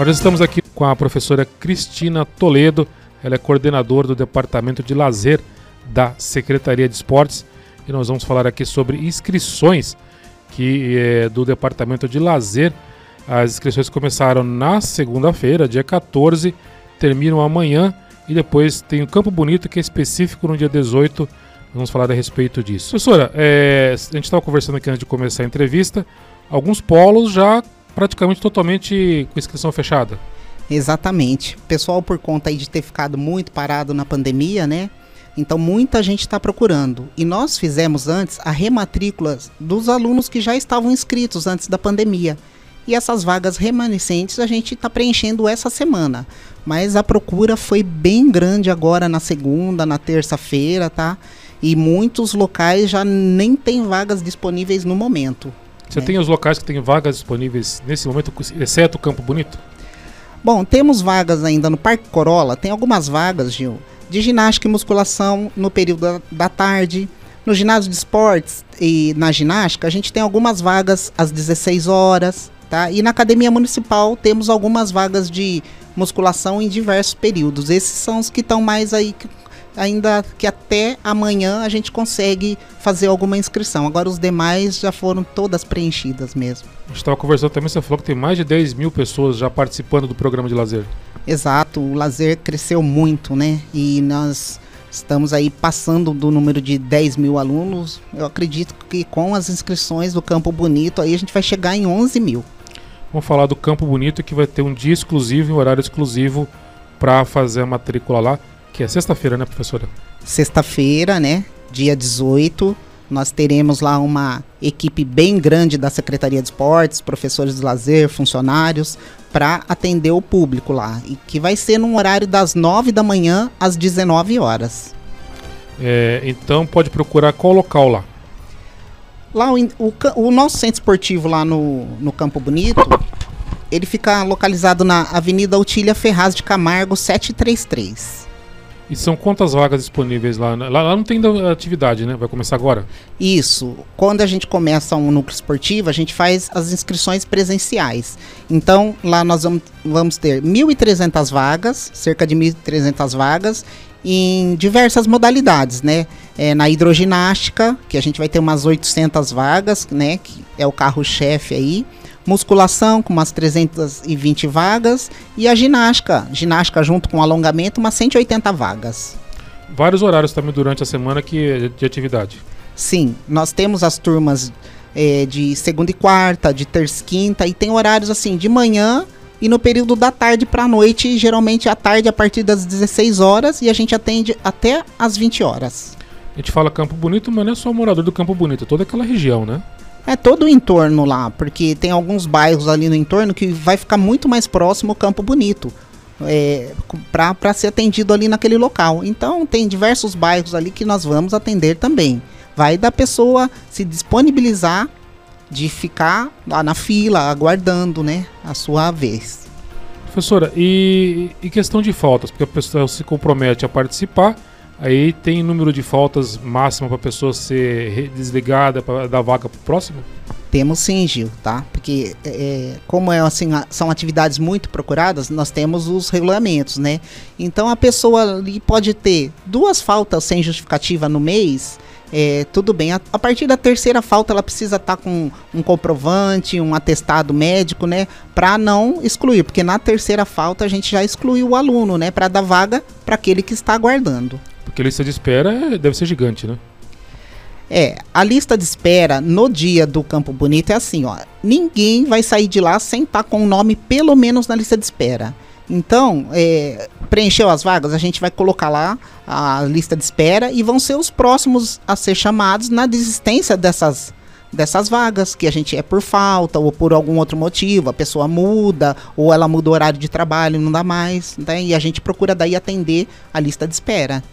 Nós estamos aqui com a professora Cristina Toledo, ela é coordenadora do Departamento de Lazer da Secretaria de Esportes e nós vamos falar aqui sobre inscrições que é do Departamento de Lazer. As inscrições começaram na segunda-feira, dia 14, terminam amanhã e depois tem o Campo Bonito que é específico no dia 18. Vamos falar a respeito disso. Professora, é, a gente estava conversando aqui antes de começar a entrevista. Alguns polos já praticamente totalmente com inscrição fechada. Exatamente. Pessoal, por conta de ter ficado muito parado na pandemia, né? Então muita gente está procurando. E nós fizemos antes a rematrícula dos alunos que já estavam inscritos antes da pandemia. E essas vagas remanescentes a gente está preenchendo essa semana. Mas a procura foi bem grande agora na segunda, na terça-feira, tá? E muitos locais já nem tem vagas disponíveis no momento. Você né? tem os locais que têm vagas disponíveis nesse momento, exceto o Campo Bonito? Bom, temos vagas ainda no Parque Corolla, tem algumas vagas, Gil, de ginástica e musculação no período da, da tarde. No ginásio de esportes e na ginástica, a gente tem algumas vagas às 16 horas, tá? E na academia municipal temos algumas vagas de musculação em diversos períodos. Esses são os que estão mais aí ainda que até amanhã a gente consegue fazer alguma inscrição. Agora os demais já foram todas preenchidas mesmo. A gente estava conversando também, você falou que tem mais de 10 mil pessoas já participando do programa de lazer. Exato, o lazer cresceu muito, né? E nós estamos aí passando do número de 10 mil alunos. Eu acredito que com as inscrições do Campo Bonito aí a gente vai chegar em 11 mil. Vamos falar do Campo Bonito que vai ter um dia exclusivo, um horário exclusivo para fazer a matrícula lá, que é sexta-feira, né, professora? Sexta-feira, né? Dia 18, nós teremos lá uma equipe bem grande da Secretaria de Esportes, professores de lazer, funcionários, para atender o público lá. E que vai ser num horário das 9 da manhã às 19 horas. É, então pode procurar qual local lá? Lá o, o, o, nosso centro esportivo lá no, no Campo Bonito, ele fica localizado na Avenida Otília Ferraz de Camargo 733. E são quantas vagas disponíveis lá? Lá, lá não tem atividade, né? Vai começar agora? Isso. Quando a gente começa um núcleo esportivo, a gente faz as inscrições presenciais. Então, lá nós vamos, vamos ter 1.300 vagas, cerca de 1.300 vagas, em diversas modalidades, né? É, na hidroginástica, que a gente vai ter umas 800 vagas, né? Que é o carro-chefe aí musculação com umas 320 vagas e a ginástica, ginástica junto com alongamento, umas 180 vagas. Vários horários também durante a semana que de atividade. Sim, nós temos as turmas é, de segunda e quarta, de terça e quinta e tem horários assim de manhã e no período da tarde para a noite, geralmente à tarde a partir das 16 horas e a gente atende até às 20 horas. A gente fala Campo Bonito, mas não é só morador do Campo Bonito, é toda aquela região, né? É todo o entorno lá, porque tem alguns bairros ali no entorno que vai ficar muito mais próximo ao Campo Bonito. É, para ser atendido ali naquele local. Então tem diversos bairros ali que nós vamos atender também. Vai da pessoa se disponibilizar de ficar lá na fila aguardando, né, a sua vez. Professora, e, e questão de faltas, porque a pessoa se compromete a participar Aí tem número de faltas máximo para a pessoa ser desligada para dar vaga para o próximo? Temos sim, Gil, tá? Porque é, como é assim, são atividades muito procuradas, nós temos os regulamentos, né? Então a pessoa ali pode ter duas faltas sem justificativa no mês, é, tudo bem. A, a, partir da terceira falta, ela precisa estar tá com um comprovante, um atestado médico, né? Para não excluir, porque na terceira falta a gente já excluiu o aluno, né? Para dar vaga para aquele que está aguardando. A lista de espera deve ser gigante, né? É, a lista de espera no dia do Campo Bonito é assim, ó. Ninguém vai sair de lá sem estar tá com o nome pelo menos na lista de espera. Então, é, preencheu as vagas, a gente vai colocar lá a lista de espera e vão ser os próximos a ser chamados na desistência dessas, dessas vagas, que a gente é por falta ou por algum outro motivo, a pessoa muda ou ela muda o horário de trabalho, não dá mais, né? e a gente procura daí atender a lista de espera.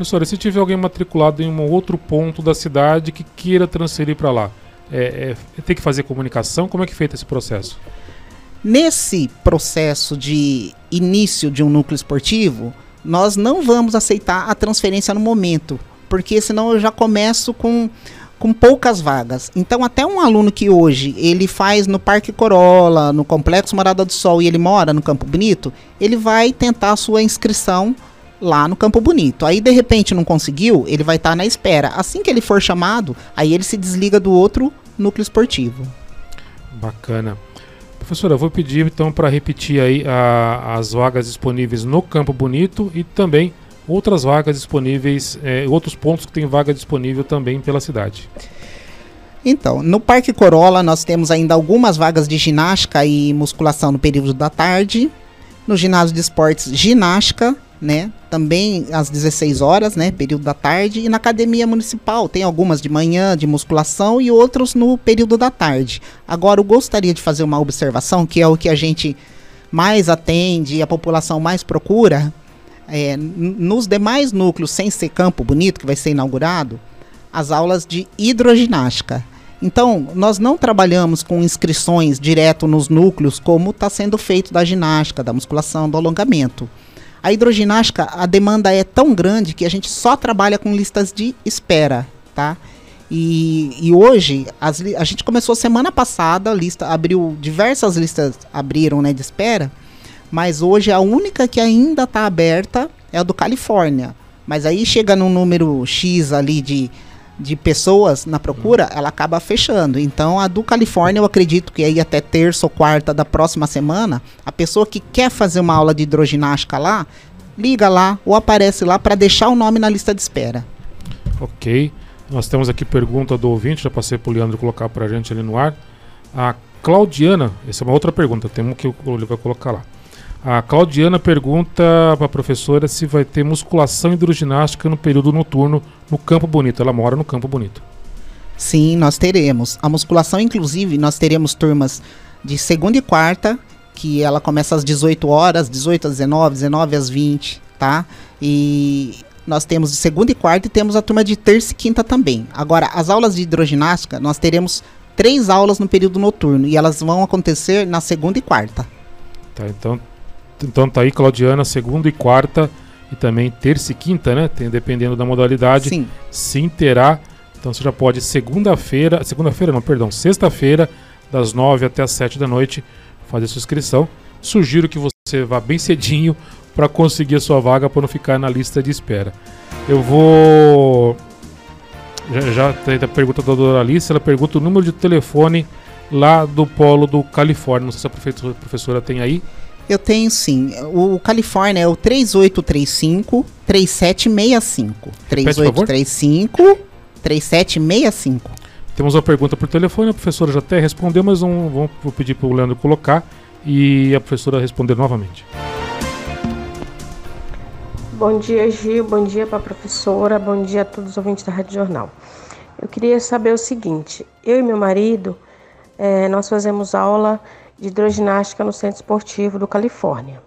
Professora, se tiver alguém matriculado em um outro ponto da cidade que queira transferir para lá, é, é, tem que fazer comunicação? Como é que é feito esse processo? Nesse processo de início de um núcleo esportivo, nós não vamos aceitar a transferência no momento, porque senão eu já começo com com poucas vagas. Então, até um aluno que hoje ele faz no Parque Corolla, no Complexo Morada do Sol e ele mora no Campo Bonito, ele vai tentar a sua inscrição lá no Campo Bonito. Aí de repente não conseguiu, ele vai estar tá na espera. Assim que ele for chamado, aí ele se desliga do outro núcleo esportivo. Bacana. Professora, eu vou pedir então para repetir aí a, as vagas disponíveis no Campo Bonito e também outras vagas disponíveis, é, outros pontos que tem vaga disponível também pela cidade. Então, no Parque Corolla nós temos ainda algumas vagas de ginástica e musculação no período da tarde. No ginásio de esportes, ginástica, né? Também às 16 horas, né? Período da tarde. E na academia municipal tem algumas de manhã, de musculação e outros no período da tarde. Agora, eu gostaria de fazer uma observação, que é o que a gente mais atende e a população mais procura, é, nos demais núcleos, sem ser Campo Bonito, que vai ser inaugurado, as aulas de hidroginástica. Então, nós não trabalhamos com inscrições direto nos núcleos, como está sendo feito da ginástica, da musculação, do alongamento. A hidroginástica, a demanda é tão grande que a gente só trabalha com listas de espera, tá? E, e hoje, as, a gente começou semana passada, a lista abriu, diversas listas abriram né, de espera, mas hoje a única que ainda está aberta é a do Califórnia. Mas aí chega num número X ali de, de pessoas na procura, ela acaba fechando. Então a do Califórnia, eu acredito que aí até terça ou quarta da próxima semana, a pessoa que quer fazer uma aula de hidroginástica lá, liga lá ou aparece lá para deixar o nome na lista de espera. Ok. Nós temos aqui pergunta do ouvinte, já passei para o Leandro colocar para a gente ali no ar. A Claudiana, essa é uma outra pergunta, temos que ele vai colocar lá. A Claudiana pergunta para a professora se vai ter musculação e hidroginástica no período noturno no Campo Bonito. Ela mora no Campo Bonito. Sim, nós teremos. A musculação, inclusive, nós teremos turmas de segunda e quarta, que ela começa às 18 horas, 18 às 19, 19 às 20, tá? E nós temos de segunda e quarta e temos a turma de terça e quinta também. Agora, as aulas de hidroginástica, nós teremos três aulas no período noturno e elas vão acontecer na segunda e quarta. Tá, então então tá aí Claudiana, segunda e quarta e também terça e quinta, né? Tem, dependendo da modalidade. Sim. Sim, terá. Então você já pode segunda-feira, segunda-feira não, perdão, sexta-feira, das nove até as sete da noite, fazer sua inscrição. Sugiro que você vá bem cedinho para conseguir a sua vaga para não ficar na lista de espera. Eu vou. Já, já tem a pergunta da doutora Alice, ela pergunta o número de telefone lá do polo do Califórnia. Não sei se a professora tem aí. Eu tenho sim. O Califórnia é o 3835 3765. 3835 3765. Temos uma pergunta por telefone, a professora já até respondeu, mas vamos, vamos vou pedir para o Leandro colocar e a professora responder novamente. Bom dia, Gil. Bom dia para a professora. Bom dia a todos os ouvintes da Rádio Jornal. Eu queria saber o seguinte: eu e meu marido, é, nós fazemos aula de hidroginástica no Centro Esportivo do Califórnia.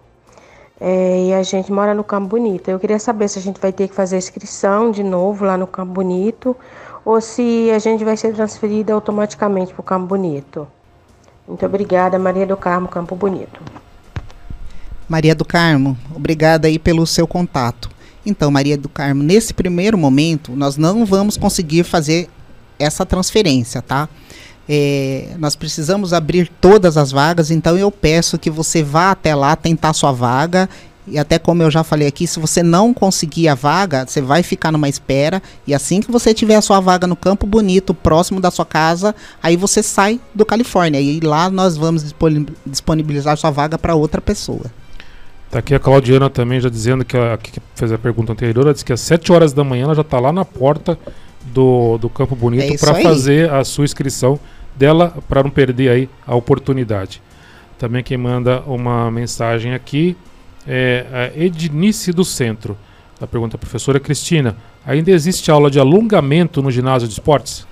É, e a gente mora no Campo Bonito. Eu queria saber se a gente vai ter que fazer inscrição de novo lá no Campo Bonito ou se a gente vai ser transferida automaticamente para o Campo Bonito. Muito obrigada, Maria do Carmo, Campo Bonito. Maria do Carmo, obrigada aí pelo seu contato. Então, Maria do Carmo, nesse primeiro momento, nós não vamos conseguir fazer essa transferência, tá? É, nós precisamos abrir todas as vagas, então eu peço que você vá até lá tentar sua vaga. E até como eu já falei aqui, se você não conseguir a vaga, você vai ficar numa espera. E assim que você tiver a sua vaga no Campo Bonito, próximo da sua casa, aí você sai do Califórnia. E lá nós vamos disponibilizar sua vaga para outra pessoa. Tá aqui a Claudiana também já dizendo que, a, que fez a pergunta anterior, ela disse que às 7 horas da manhã ela já está lá na porta do, do Campo Bonito é para fazer a sua inscrição dela para não perder aí a oportunidade. Também quem manda uma mensagem aqui é a Ednice do Centro. A pergunta professora Cristina, ainda existe aula de alongamento no ginásio de esportes?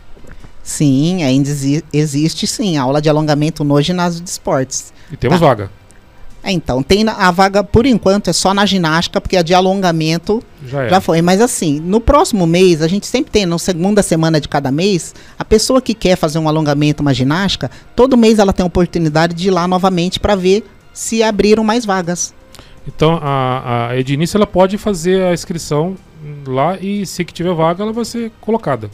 Sim, ainda existe sim, aula de alongamento no ginásio de esportes. E temos tá. vaga. É, então, tem a vaga, por enquanto, é só na ginástica, porque a de alongamento já, já, foi. Mas assim, no próximo mês, a gente sempre tem, na segunda semana de cada mês, a pessoa que quer fazer um alongamento, uma ginástica, todo mês ela tem a oportunidade de ir lá novamente para ver se abriram mais vagas. Então, a, a Ednice, ela pode fazer a inscrição lá e se que tiver vaga, ela vai ser colocada.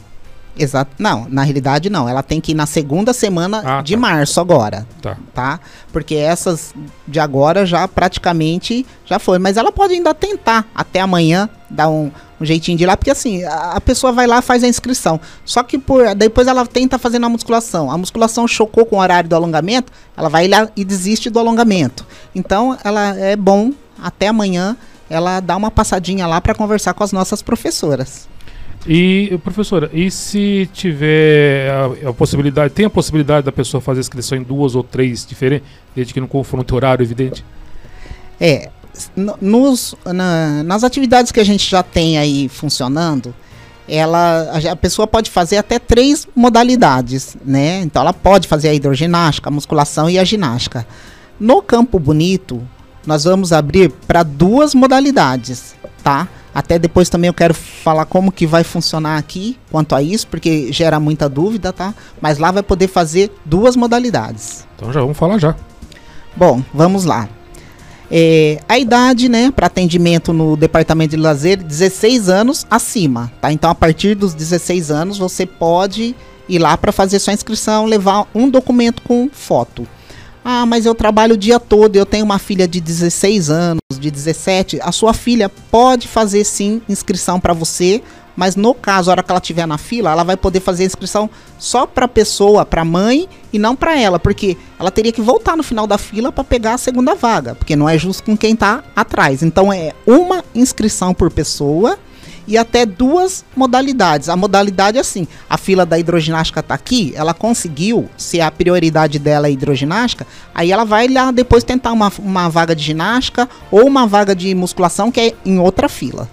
Exato. Não, na realidade não. Ela tem que ir na segunda semana Ah, de tá. março agora, Tá. tá? Porque essas de agora já praticamente já foi. Mas ela pode ainda tentar até amanhã dar um, um jeitinho de ir lá, porque assim, a, a pessoa vai lá faz a inscrição. Só que por, depois ela tenta fazer na musculação. A musculação chocou com o horário do alongamento, ela vai lá e desiste do alongamento. Então, ela é bom até amanhã ela dar uma passadinha lá para conversar com as nossas professoras. E, professora, e se tiver a, a possibilidade, tem a possibilidade da pessoa fazer inscrição em duas ou três diferentes, desde que não confronte horário, evidente? É, nos, na- nas atividades que a gente já tem aí funcionando, ela, a, a pessoa pode fazer até três modalidades, né? Então ela pode fazer a hidroginástica, a musculação e a ginástica. No Campo Bonito, nós vamos abrir para duas modalidades, tá? Até depois também eu quero falar como que vai funcionar aqui quanto a isso, porque gera muita dúvida, tá? Mas lá vai poder fazer duas modalidades. Então já vamos falar já. Bom, vamos lá. É, a idade, né, para atendimento no departamento de lazer, 16 anos acima, tá? Então, a partir dos 16 anos, você pode ir lá para fazer sua inscrição, levar um documento com foto. Ah, mas eu trabalho o dia todo, eu tenho uma filha de 16 anos, de 17. A sua filha pode fazer sim inscrição para você, mas no caso, a hora que ela estiver na fila, ela vai poder fazer a inscrição só para pessoa, para mãe e não para ela, porque ela teria que voltar no final da fila para pegar a segunda vaga, porque não é justo com quem tá atrás. Então é uma inscrição por pessoa e até duas modalidades. A modalidade é assim, a fila da hidroginástica tá aqui, ela conseguiu, se a prioridade dela é hidroginástica, aí ela vai lá depois tentar uma, uma vaga de ginástica ou uma vaga de musculação que é em outra fila.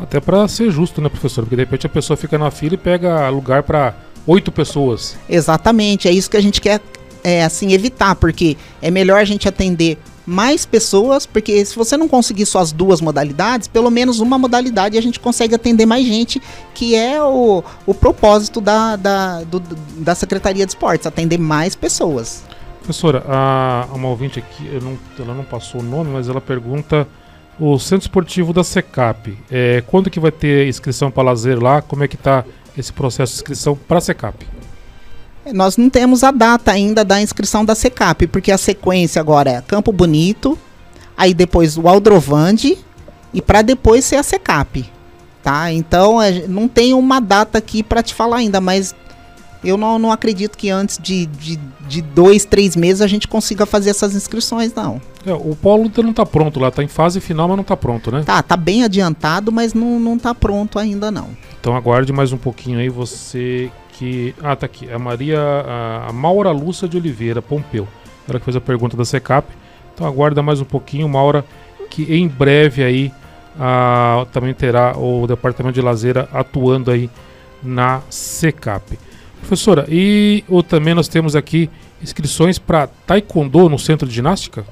Até para ser justo, né, professor? Porque de repente a pessoa fica na fila e pega lugar para oito pessoas. Exatamente, é isso que a gente quer é, assim evitar, porque é melhor a gente atender mais pessoas, porque se você não conseguir só as duas modalidades, pelo menos uma modalidade a gente consegue atender mais gente, que é o, o propósito da, da, do- da Secretaria de Esportes, atender mais pessoas. Professora, a, uma ouvinte aqui, não- ela não passou o nome, mas ela pergunta o Centro Esportivo da Secap. É, quando que vai ter inscrição para lazer lá? Como é que tá esse processo de inscrição para a Secap? Nós não temos a data ainda da inscrição da Secap, porque a sequência agora é Campo Bonito, aí depois o Aldrovande e para depois ser a Secap, tá? Então gen- não tem uma data aqui para te falar ainda, mas eu não, não acredito que antes de, de, de dois, três meses a gente consiga fazer essas inscrições, não. É, o polo ainda não está pronto lá, está em fase final, mas não está pronto, né? Tá, tá bem adiantado, mas não, não tá pronto ainda não. Então aguarde mais um pouquinho aí, você que... Ah, tá aqui, é a Maria, a, Maura Lúcia de Oliveira, Pompeu. Ela que fez a pergunta da Secap. Então aguarda mais um pouquinho, Maura, que em breve aí também terá o Departamento de Lazeira atuando aí na Secap. Professora, e ou também nós temos aqui inscrições para Taekwondo no Centro de Ginástica?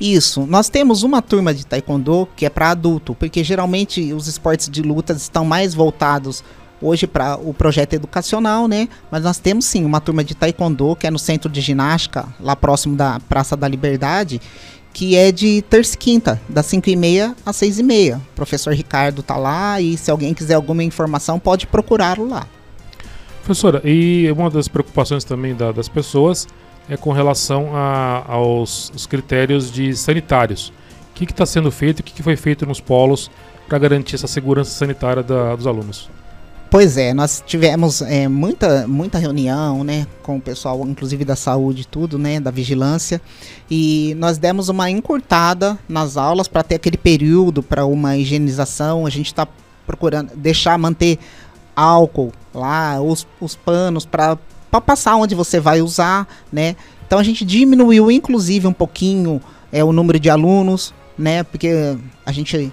Isso, nós temos uma turma de taekwondo que é para adulto, porque geralmente os esportes de luta estão mais voltados hoje para o projeto educacional, né? Mas nós temos sim uma turma de taekwondo que é no centro de ginástica, lá próximo da Praça da Liberdade, que é de terça e quinta, das 5 e meia às 6 e meia. O professor Ricardo tá lá e se alguém quiser alguma informação pode procurá-lo lá. Professora, e uma das preocupações também da- das pessoas é com relação a- aos os critérios de sanitários. O que está sendo feito e o que, que foi feito nos polos para garantir essa segurança sanitária da- dos alunos? Pois é, nós tivemos é, muita, muita reunião, né, com o pessoal, inclusive da saúde e tudo, né, da vigilância, e nós demos uma encurtada nas aulas para ter aquele período para uma higienização. A gente está procurando deixar manter álcool lá, os, os panos para passar onde você vai usar, né. Então a gente diminuiu, inclusive, um pouquinho é, o número de alunos, né, porque a gente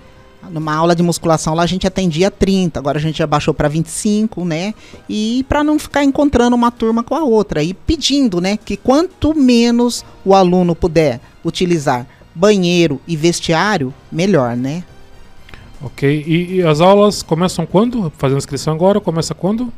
numa aula de musculação lá a gente atendia 30, agora a gente já baixou para 25, né? E para não ficar encontrando uma turma com a outra e pedindo, né, que quanto menos o aluno puder utilizar banheiro e vestiário, melhor, né? Ok, e, e as aulas começam quando? Fazendo inscrição agora, começa quando?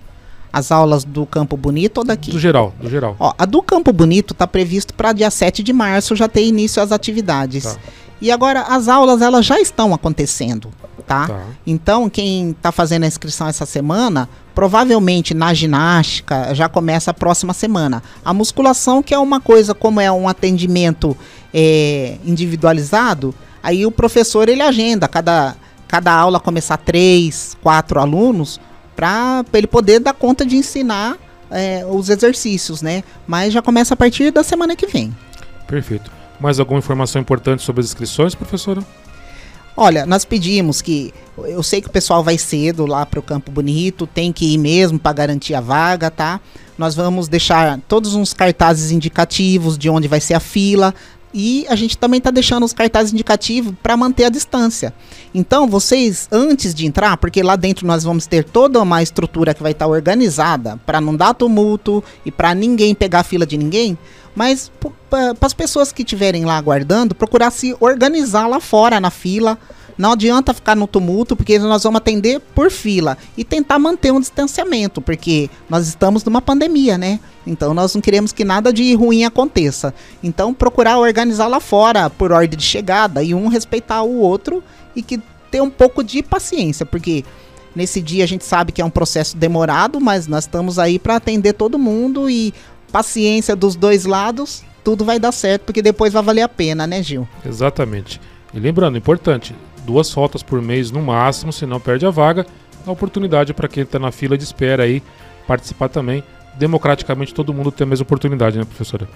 As aulas do Campo Bonito ou daqui? Do geral, do geral. Ó, a do Campo Bonito tá previsto para dia 7 de março já ter início as atividades. Tá. E agora as aulas elas já estão acontecendo, tá? tá? tá? Então, quem está fazendo a inscrição essa semana, provavelmente na ginástica já começa a próxima semana. A musculação, que é uma coisa, como é um atendimento é, individualizado, aí o professor ele agenda cada, cada aula começar três, quatro alunos, para ele poder dar conta de ensinar é, os exercícios, né? Mas já começa a partir da semana que vem. Perfeito. Mais alguma informação importante sobre as inscrições, professora? Olha, nós pedimos que. Eu sei que o pessoal vai cedo lá para o Campo Bonito, tem que ir mesmo para garantir a vaga, tá? Nós vamos deixar todos uns cartazes indicativos de onde vai ser a fila. E a gente também está deixando os cartazes indicativos para manter a distância. Então, vocês, antes de entrar, porque lá dentro nós vamos ter toda uma estrutura que vai estar tá organizada para não dar tumulto e para ninguém pegar a fila de ninguém, mas para as pessoas que estiverem lá aguardando, procurar se organizar lá fora na fila. Não adianta ficar no tumulto, porque nós vamos atender por fila e tentar manter um distanciamento, porque nós estamos numa pandemia, né? Então nós não queremos que nada de ruim aconteça. Então procurar organizar lá fora por ordem de chegada e um respeitar o outro e que ter um pouco de paciência, porque nesse dia a gente sabe que é um processo demorado, mas nós estamos aí para atender todo mundo e paciência dos dois lados, tudo vai dar certo, porque depois vai valer a pena, né, Gil? Exatamente. E lembrando, importante, duas faltas por mês no máximo, senão perde a vaga. A oportunidade para quem está na fila de espera aí participar também. Democraticamente todo mundo tem a mesma oportunidade, né, professora?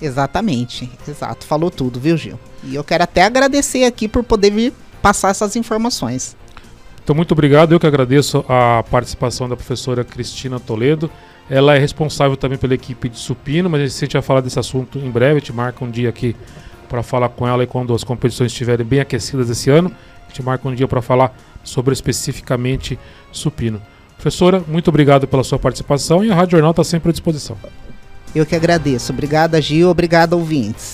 Exatamente, exato. Falou tudo, viu, Gil? E eu quero até agradecer aqui por poder vir passar essas informações. Então, muito obrigado. Eu que agradeço a participação da professora Cristina Toledo. Ela é responsável também pela equipe de supino, mas a gente vai falar desse assunto em breve. A gente marca um dia aqui para falar com ela e quando as competições estiverem bem aquecidas esse ano. A gente marca um dia para falar sobre especificamente supino. Professora, muito obrigado pela sua participação e a Rádio Jornal está sempre à disposição. Eu que agradeço. Obrigada, Gil. Obrigado, ouvintes.